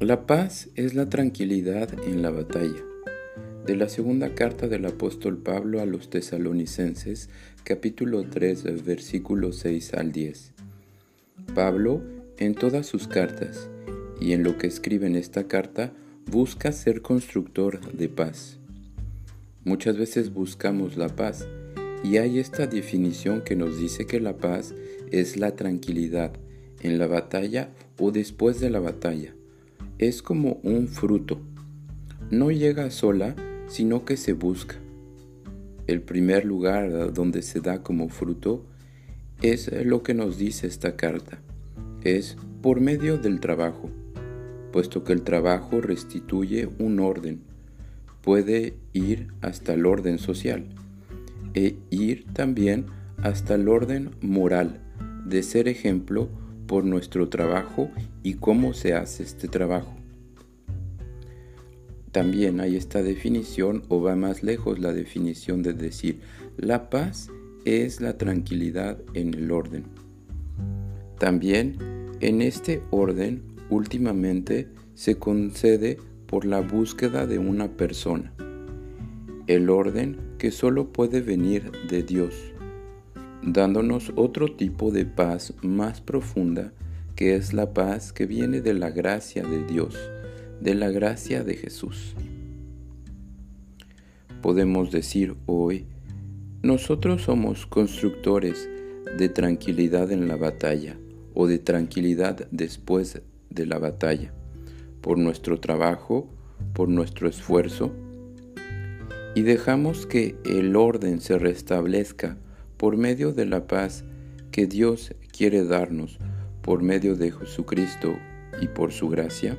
La paz es la tranquilidad en la batalla. De la segunda carta del apóstol Pablo a los tesalonicenses, capítulo 3, versículos 6 al 10. Pablo, en todas sus cartas y en lo que escribe en esta carta, busca ser constructor de paz. Muchas veces buscamos la paz y hay esta definición que nos dice que la paz es la tranquilidad en la batalla o después de la batalla es como un fruto. No llega sola, sino que se busca. El primer lugar donde se da como fruto es lo que nos dice esta carta. Es por medio del trabajo, puesto que el trabajo restituye un orden. Puede ir hasta el orden social e ir también hasta el orden moral de ser ejemplo por nuestro trabajo y cómo se hace este trabajo. También hay esta definición o va más lejos la definición de decir la paz es la tranquilidad en el orden. También en este orden últimamente se concede por la búsqueda de una persona, el orden que solo puede venir de Dios dándonos otro tipo de paz más profunda que es la paz que viene de la gracia de Dios, de la gracia de Jesús. Podemos decir hoy, nosotros somos constructores de tranquilidad en la batalla o de tranquilidad después de la batalla, por nuestro trabajo, por nuestro esfuerzo, y dejamos que el orden se restablezca por medio de la paz que Dios quiere darnos por medio de Jesucristo y por su gracia?